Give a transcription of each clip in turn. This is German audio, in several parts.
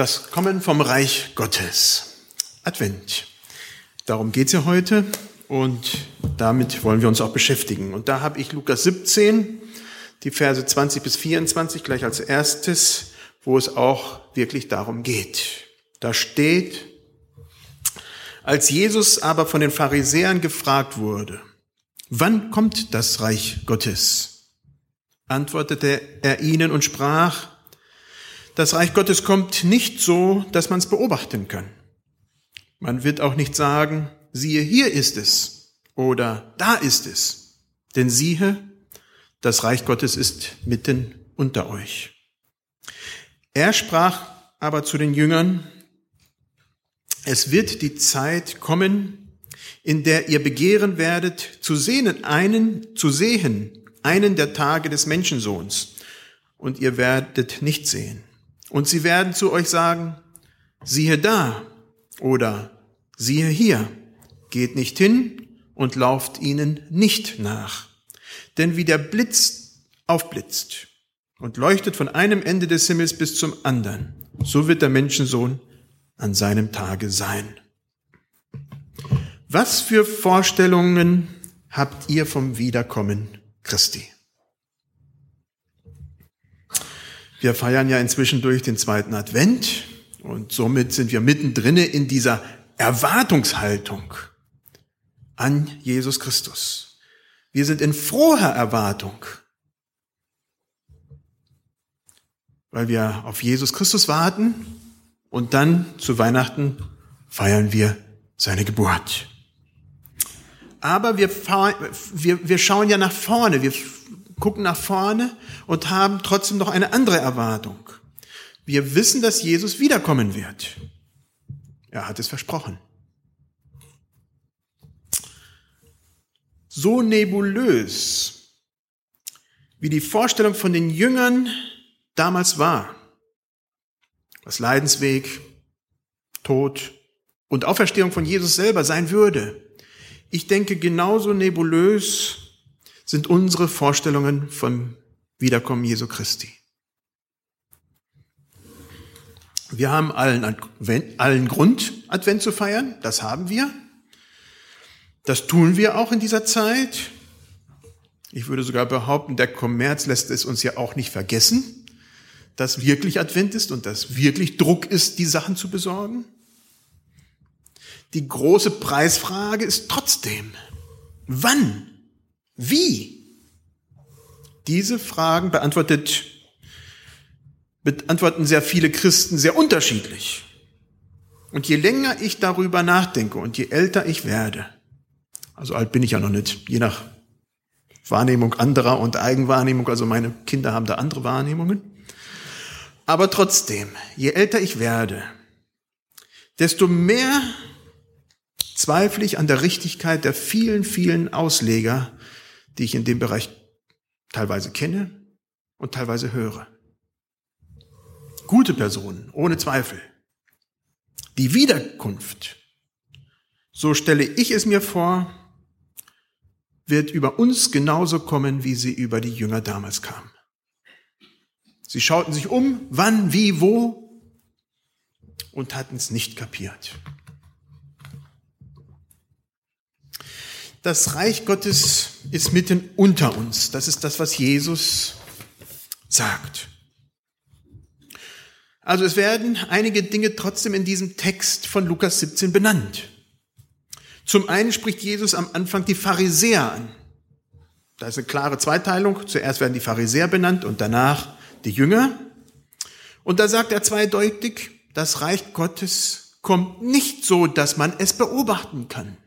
Das Kommen vom Reich Gottes. Advent. Darum geht's ja heute und damit wollen wir uns auch beschäftigen. Und da habe ich Lukas 17, die Verse 20 bis 24 gleich als erstes, wo es auch wirklich darum geht. Da steht, als Jesus aber von den Pharisäern gefragt wurde, wann kommt das Reich Gottes? Antwortete er ihnen und sprach, das Reich Gottes kommt nicht so, dass man es beobachten kann. Man wird auch nicht sagen, siehe, hier ist es oder da ist es. Denn siehe, das Reich Gottes ist mitten unter euch. Er sprach aber zu den Jüngern, es wird die Zeit kommen, in der ihr begehren werdet, zu sehen einen, zu sehen, einen der Tage des Menschensohns, und ihr werdet nicht sehen. Und sie werden zu euch sagen, siehe da oder siehe hier, geht nicht hin und lauft ihnen nicht nach. Denn wie der Blitz aufblitzt und leuchtet von einem Ende des Himmels bis zum anderen, so wird der Menschensohn an seinem Tage sein. Was für Vorstellungen habt ihr vom Wiederkommen Christi? Wir feiern ja inzwischen durch den zweiten Advent und somit sind wir mittendrin in dieser Erwartungshaltung an Jesus Christus. Wir sind in froher Erwartung, weil wir auf Jesus Christus warten und dann zu Weihnachten feiern wir seine Geburt. Aber wir, wir, wir schauen ja nach vorne, wir gucken nach vorne und haben trotzdem noch eine andere Erwartung. Wir wissen, dass Jesus wiederkommen wird. Er hat es versprochen. So nebulös, wie die Vorstellung von den Jüngern damals war, was Leidensweg, Tod und Auferstehung von Jesus selber sein würde. Ich denke, genauso nebulös sind unsere Vorstellungen vom Wiederkommen Jesu Christi. Wir haben allen, allen Grund, Advent zu feiern. Das haben wir. Das tun wir auch in dieser Zeit. Ich würde sogar behaupten, der Kommerz lässt es uns ja auch nicht vergessen, dass wirklich Advent ist und dass wirklich Druck ist, die Sachen zu besorgen. Die große Preisfrage ist trotzdem, wann wie? Diese Fragen beantwortet, beantworten sehr viele Christen sehr unterschiedlich. Und je länger ich darüber nachdenke und je älter ich werde, also alt bin ich ja noch nicht, je nach Wahrnehmung anderer und Eigenwahrnehmung, also meine Kinder haben da andere Wahrnehmungen. Aber trotzdem, je älter ich werde, desto mehr zweifle ich an der Richtigkeit der vielen, vielen Ausleger, die ich in dem Bereich teilweise kenne und teilweise höre. Gute Personen, ohne Zweifel. Die Wiederkunft, so stelle ich es mir vor, wird über uns genauso kommen, wie sie über die Jünger damals kam. Sie schauten sich um, wann, wie, wo und hatten es nicht kapiert. Das Reich Gottes ist mitten unter uns. Das ist das, was Jesus sagt. Also es werden einige Dinge trotzdem in diesem Text von Lukas 17 benannt. Zum einen spricht Jesus am Anfang die Pharisäer an. Da ist eine klare Zweiteilung. Zuerst werden die Pharisäer benannt und danach die Jünger. Und da sagt er zweideutig, das Reich Gottes kommt nicht so, dass man es beobachten kann.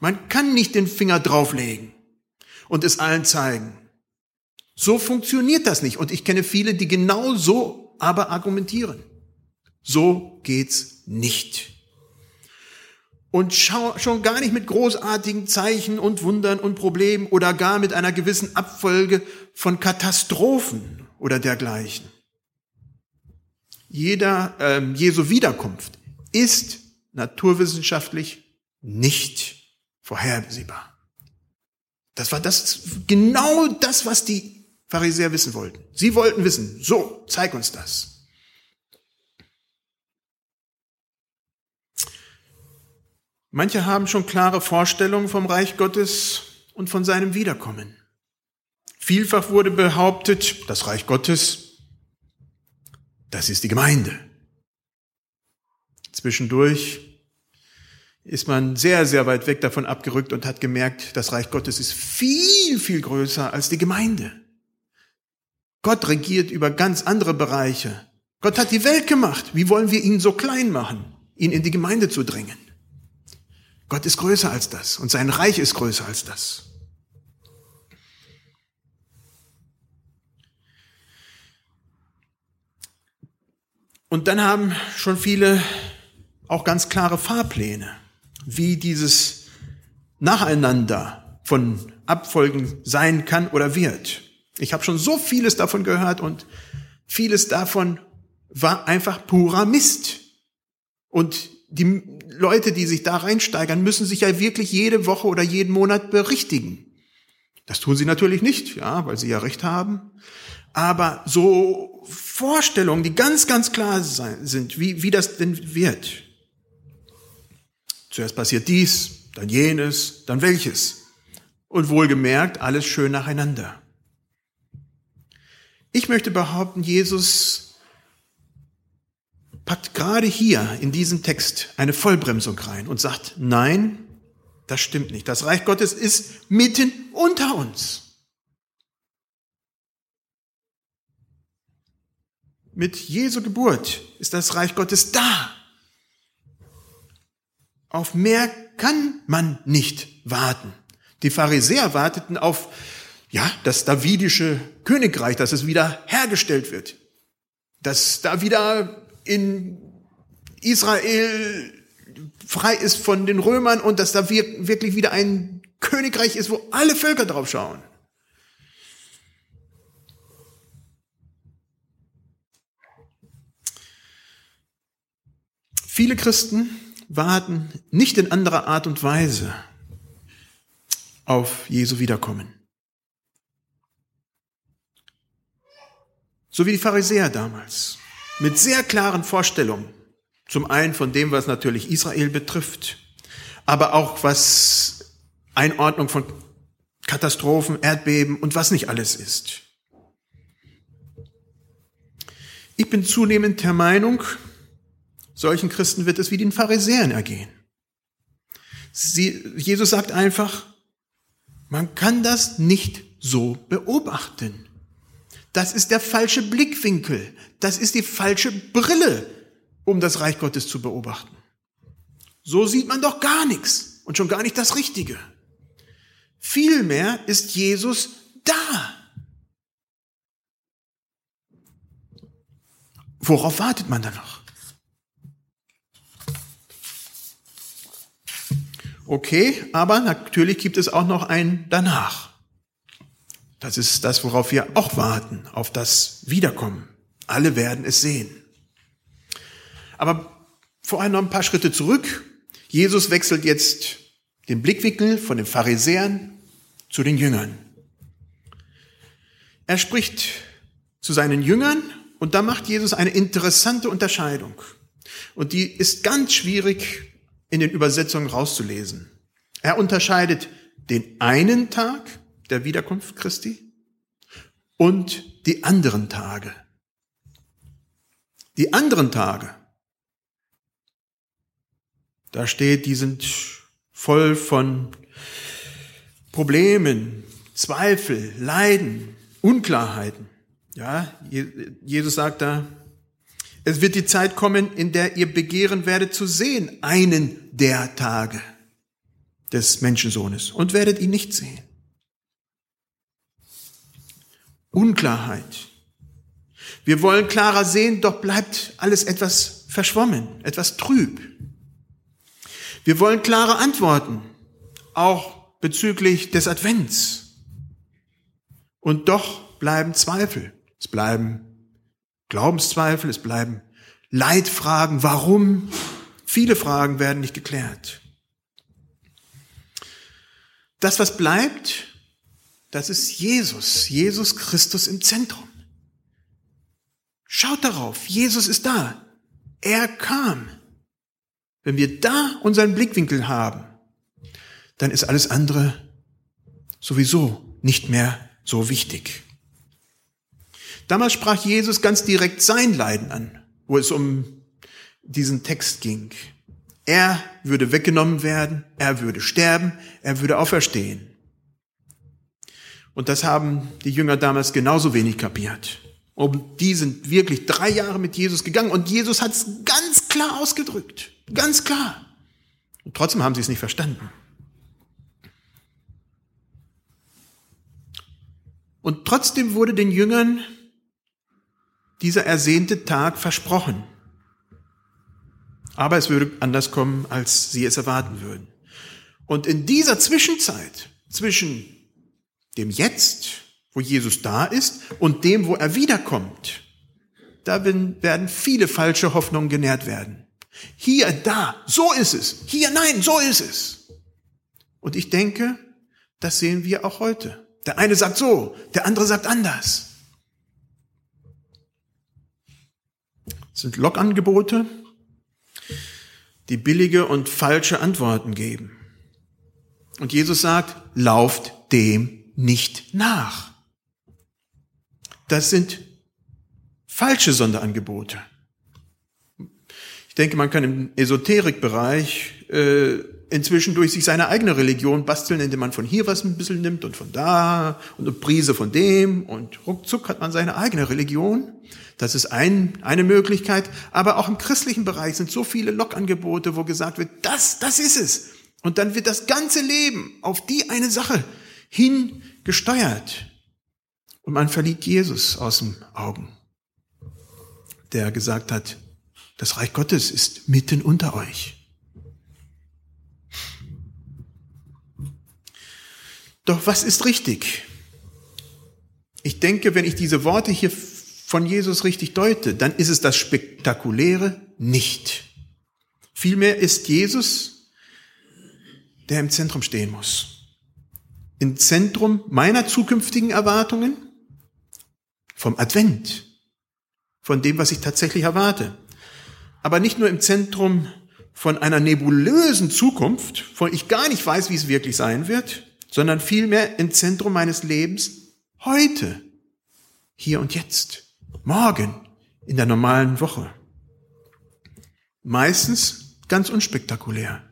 Man kann nicht den Finger drauflegen und es allen zeigen. So funktioniert das nicht. Und ich kenne viele, die genau so aber argumentieren. So geht's nicht. Und schon gar nicht mit großartigen Zeichen und Wundern und Problemen oder gar mit einer gewissen Abfolge von Katastrophen oder dergleichen. Jeder ähm, Jesu Wiederkunft ist naturwissenschaftlich nicht vorhersehbar. Das war das, genau das, was die Pharisäer wissen wollten. Sie wollten wissen, so, zeig uns das. Manche haben schon klare Vorstellungen vom Reich Gottes und von seinem Wiederkommen. Vielfach wurde behauptet, das Reich Gottes, das ist die Gemeinde. Zwischendurch ist man sehr, sehr weit weg davon abgerückt und hat gemerkt, das Reich Gottes ist viel, viel größer als die Gemeinde. Gott regiert über ganz andere Bereiche. Gott hat die Welt gemacht. Wie wollen wir ihn so klein machen, ihn in die Gemeinde zu drängen? Gott ist größer als das und sein Reich ist größer als das. Und dann haben schon viele auch ganz klare Fahrpläne, wie dieses Nacheinander von Abfolgen sein kann oder wird. Ich habe schon so vieles davon gehört und vieles davon war einfach purer Mist. Und die Leute, die sich da reinsteigern, müssen sich ja wirklich jede Woche oder jeden Monat berichtigen. Das tun sie natürlich nicht, ja, weil sie ja recht haben. Aber so Vorstellungen, die ganz, ganz klar sind, wie, wie das denn wird. Zuerst passiert dies, dann jenes, dann welches. Und wohlgemerkt, alles schön nacheinander. Ich möchte behaupten, Jesus packt gerade hier in diesem Text eine Vollbremsung rein und sagt, nein, das stimmt nicht. Das Reich Gottes ist mitten unter uns. Mit Jesu Geburt ist das Reich Gottes da. Auf mehr kann man nicht warten. Die Pharisäer warteten auf ja, das davidische Königreich, dass es wieder hergestellt wird. Dass da wieder in Israel frei ist von den Römern und dass da wirklich wieder ein Königreich ist, wo alle Völker drauf schauen. Viele Christen warten nicht in anderer Art und Weise auf Jesu Wiederkommen. So wie die Pharisäer damals, mit sehr klaren Vorstellungen. Zum einen von dem, was natürlich Israel betrifft, aber auch was Einordnung von Katastrophen, Erdbeben und was nicht alles ist. Ich bin zunehmend der Meinung, solchen Christen wird es wie den Pharisäern ergehen. Sie, Jesus sagt einfach, man kann das nicht so beobachten. Das ist der falsche Blickwinkel. Das ist die falsche Brille, um das Reich Gottes zu beobachten. So sieht man doch gar nichts und schon gar nicht das Richtige. Vielmehr ist Jesus da. Worauf wartet man da noch? Okay, aber natürlich gibt es auch noch ein danach. Das ist das, worauf wir auch warten, auf das Wiederkommen. Alle werden es sehen. Aber vor allem noch ein paar Schritte zurück. Jesus wechselt jetzt den Blickwinkel von den Pharisäern zu den Jüngern. Er spricht zu seinen Jüngern und da macht Jesus eine interessante Unterscheidung. Und die ist ganz schwierig in den Übersetzungen rauszulesen. Er unterscheidet den einen Tag der Wiederkunft Christi und die anderen Tage. Die anderen Tage, da steht, die sind voll von Problemen, Zweifel, Leiden, Unklarheiten. Ja, Jesus sagt da, es wird die Zeit kommen, in der ihr begehren werdet zu sehen, einen der Tage des Menschensohnes und werdet ihn nicht sehen. Unklarheit. Wir wollen klarer sehen, doch bleibt alles etwas verschwommen, etwas trüb. Wir wollen klare Antworten, auch bezüglich des Advents. Und doch bleiben Zweifel. Es bleiben Glaubenszweifel, es bleiben Leitfragen, warum. Viele Fragen werden nicht geklärt. Das, was bleibt, das ist Jesus, Jesus Christus im Zentrum. Schaut darauf, Jesus ist da. Er kam. wenn wir da unseren Blickwinkel haben, dann ist alles andere sowieso nicht mehr so wichtig. Damals sprach Jesus ganz direkt sein Leiden an, wo es um diesen Text ging. Er würde weggenommen werden, er würde sterben, er würde auferstehen. Und das haben die Jünger damals genauso wenig kapiert. Und die sind wirklich drei Jahre mit Jesus gegangen und Jesus hat es ganz klar ausgedrückt. Ganz klar. Und trotzdem haben sie es nicht verstanden. Und trotzdem wurde den Jüngern dieser ersehnte Tag versprochen. Aber es würde anders kommen, als sie es erwarten würden. Und in dieser Zwischenzeit, zwischen dem Jetzt, wo Jesus da ist, und dem, wo er wiederkommt, da werden viele falsche Hoffnungen genährt werden. Hier, da, so ist es. Hier, nein, so ist es. Und ich denke, das sehen wir auch heute. Der eine sagt so, der andere sagt anders. Sind Logangebote, die billige und falsche Antworten geben. Und Jesus sagt, lauft dem nicht nach. Das sind falsche Sonderangebote. Ich denke, man kann im Esoterikbereich äh, inzwischen durch sich seine eigene Religion basteln, indem man von hier was ein bisschen nimmt und von da und eine Prise von dem und ruckzuck hat man seine eigene Religion. Das ist ein, eine Möglichkeit. Aber auch im christlichen Bereich sind so viele Lockangebote, wo gesagt wird, das, das ist es. Und dann wird das ganze Leben auf die eine Sache hin gesteuert. Und man verliert Jesus aus den Augen, der gesagt hat, das Reich Gottes ist mitten unter euch. Doch was ist richtig? Ich denke, wenn ich diese Worte hier von Jesus richtig deute, dann ist es das Spektakuläre nicht. Vielmehr ist Jesus, der im Zentrum stehen muss. Im Zentrum meiner zukünftigen Erwartungen, vom Advent, von dem, was ich tatsächlich erwarte. Aber nicht nur im Zentrum von einer nebulösen Zukunft, von ich gar nicht weiß, wie es wirklich sein wird, sondern vielmehr im Zentrum meines Lebens heute, hier und jetzt, morgen, in der normalen Woche. Meistens ganz unspektakulär.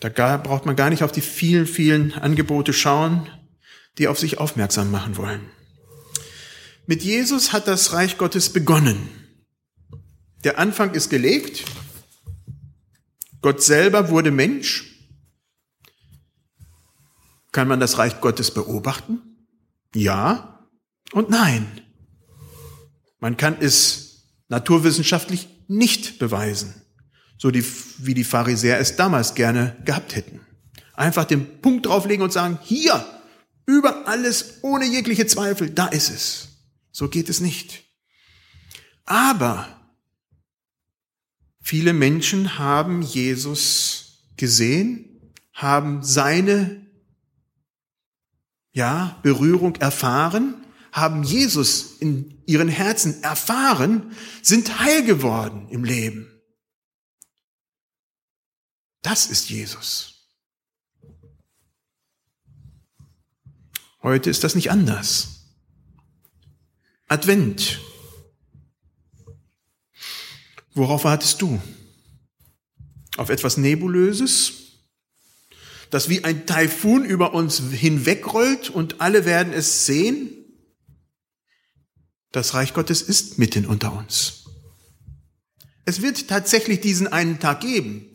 Da braucht man gar nicht auf die vielen, vielen Angebote schauen, die auf sich aufmerksam machen wollen. Mit Jesus hat das Reich Gottes begonnen. Der Anfang ist gelegt. Gott selber wurde Mensch kann man das Reich Gottes beobachten? Ja und nein. Man kann es naturwissenschaftlich nicht beweisen, so die, wie die Pharisäer es damals gerne gehabt hätten. Einfach den Punkt drauflegen und sagen, hier, über alles, ohne jegliche Zweifel, da ist es. So geht es nicht. Aber viele Menschen haben Jesus gesehen, haben seine ja, Berührung erfahren, haben Jesus in ihren Herzen erfahren, sind heil geworden im Leben. Das ist Jesus. Heute ist das nicht anders. Advent. Worauf wartest du? Auf etwas Nebulöses? Das wie ein Taifun über uns hinwegrollt und alle werden es sehen? Das Reich Gottes ist mitten unter uns. Es wird tatsächlich diesen einen Tag geben.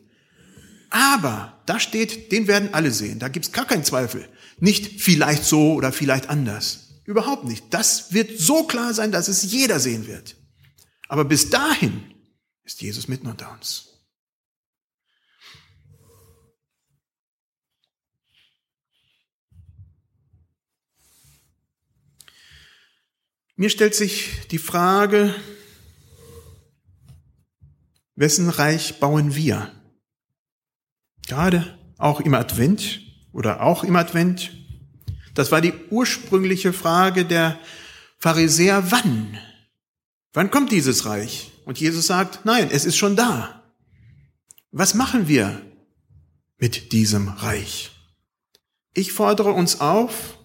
Aber da steht, den werden alle sehen. Da gibt's gar keinen Zweifel. Nicht vielleicht so oder vielleicht anders. Überhaupt nicht. Das wird so klar sein, dass es jeder sehen wird. Aber bis dahin ist Jesus mitten unter uns. Mir stellt sich die Frage, wessen Reich bauen wir? Gerade auch im Advent oder auch im Advent. Das war die ursprüngliche Frage der Pharisäer, wann? Wann kommt dieses Reich? Und Jesus sagt, nein, es ist schon da. Was machen wir mit diesem Reich? Ich fordere uns auf,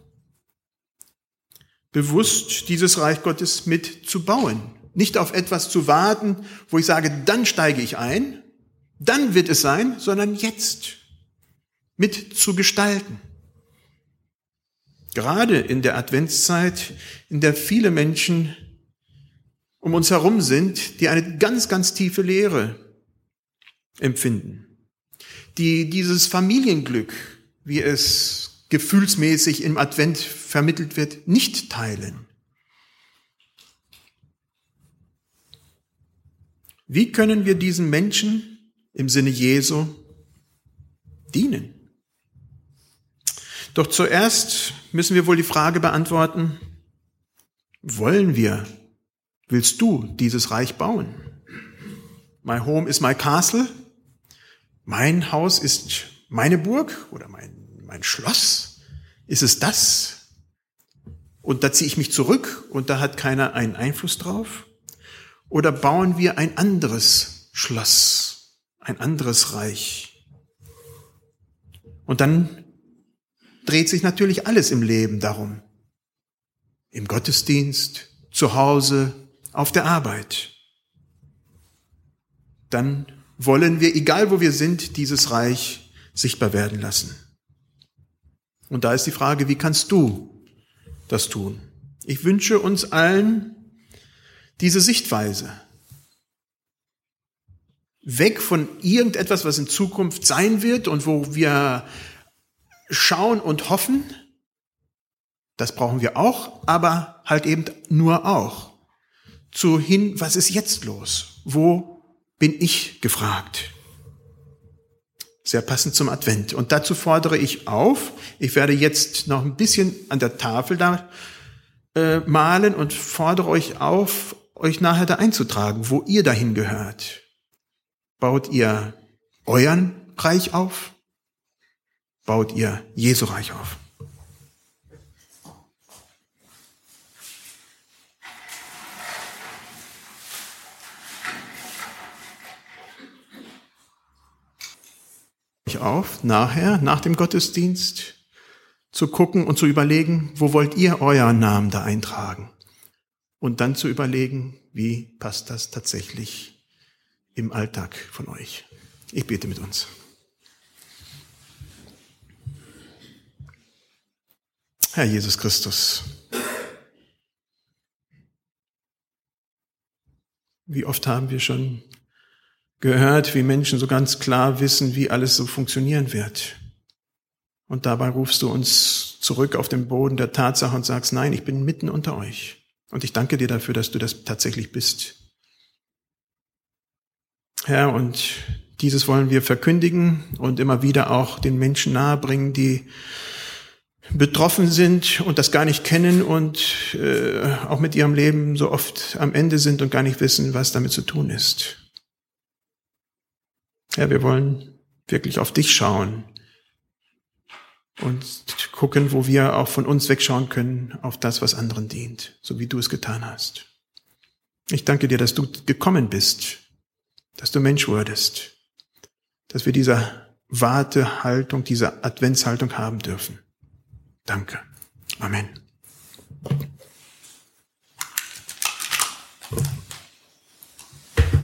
bewusst dieses Reich Gottes mit zu bauen. Nicht auf etwas zu warten, wo ich sage, dann steige ich ein, dann wird es sein, sondern jetzt mit zu gestalten. Gerade in der Adventszeit, in der viele Menschen um uns herum sind, die eine ganz, ganz tiefe Lehre empfinden, die dieses Familienglück, wie es gefühlsmäßig im Advent vermittelt wird, nicht teilen. Wie können wir diesen Menschen im Sinne Jesu dienen? Doch zuerst müssen wir wohl die Frage beantworten, wollen wir, willst du dieses Reich bauen? My home is my castle. Mein Haus ist meine Burg oder mein, mein Schloss. Ist es das? Und da ziehe ich mich zurück und da hat keiner einen Einfluss drauf? Oder bauen wir ein anderes Schloss, ein anderes Reich? Und dann dreht sich natürlich alles im Leben darum. Im Gottesdienst, zu Hause, auf der Arbeit. Dann wollen wir, egal wo wir sind, dieses Reich sichtbar werden lassen. Und da ist die Frage, wie kannst du das tun? Ich wünsche uns allen diese Sichtweise. Weg von irgendetwas, was in Zukunft sein wird und wo wir schauen und hoffen, das brauchen wir auch, aber halt eben nur auch. Zu hin, was ist jetzt los? Wo bin ich gefragt? Sehr passend zum Advent. Und dazu fordere ich auf, ich werde jetzt noch ein bisschen an der Tafel da äh, malen und fordere euch auf, euch nachher da einzutragen, wo ihr dahin gehört. Baut ihr euren Reich auf? baut ihr Jesu Reich auf. Auf, nachher, nach dem Gottesdienst, zu gucken und zu überlegen, wo wollt ihr euren Namen da eintragen? Und dann zu überlegen, wie passt das tatsächlich im Alltag von euch? Ich bete mit uns. Herr Jesus Christus. Wie oft haben wir schon gehört, wie Menschen so ganz klar wissen, wie alles so funktionieren wird. Und dabei rufst du uns zurück auf den Boden der Tatsache und sagst, nein, ich bin mitten unter euch. Und ich danke dir dafür, dass du das tatsächlich bist. Herr, und dieses wollen wir verkündigen und immer wieder auch den Menschen nahebringen, die betroffen sind und das gar nicht kennen und äh, auch mit ihrem Leben so oft am Ende sind und gar nicht wissen, was damit zu tun ist. Ja, wir wollen wirklich auf dich schauen und gucken, wo wir auch von uns wegschauen können auf das, was anderen dient, so wie du es getan hast. Ich danke dir, dass du gekommen bist, dass du Mensch wurdest, dass wir diese Wartehaltung, diese Adventshaltung haben dürfen. Danke. Amen.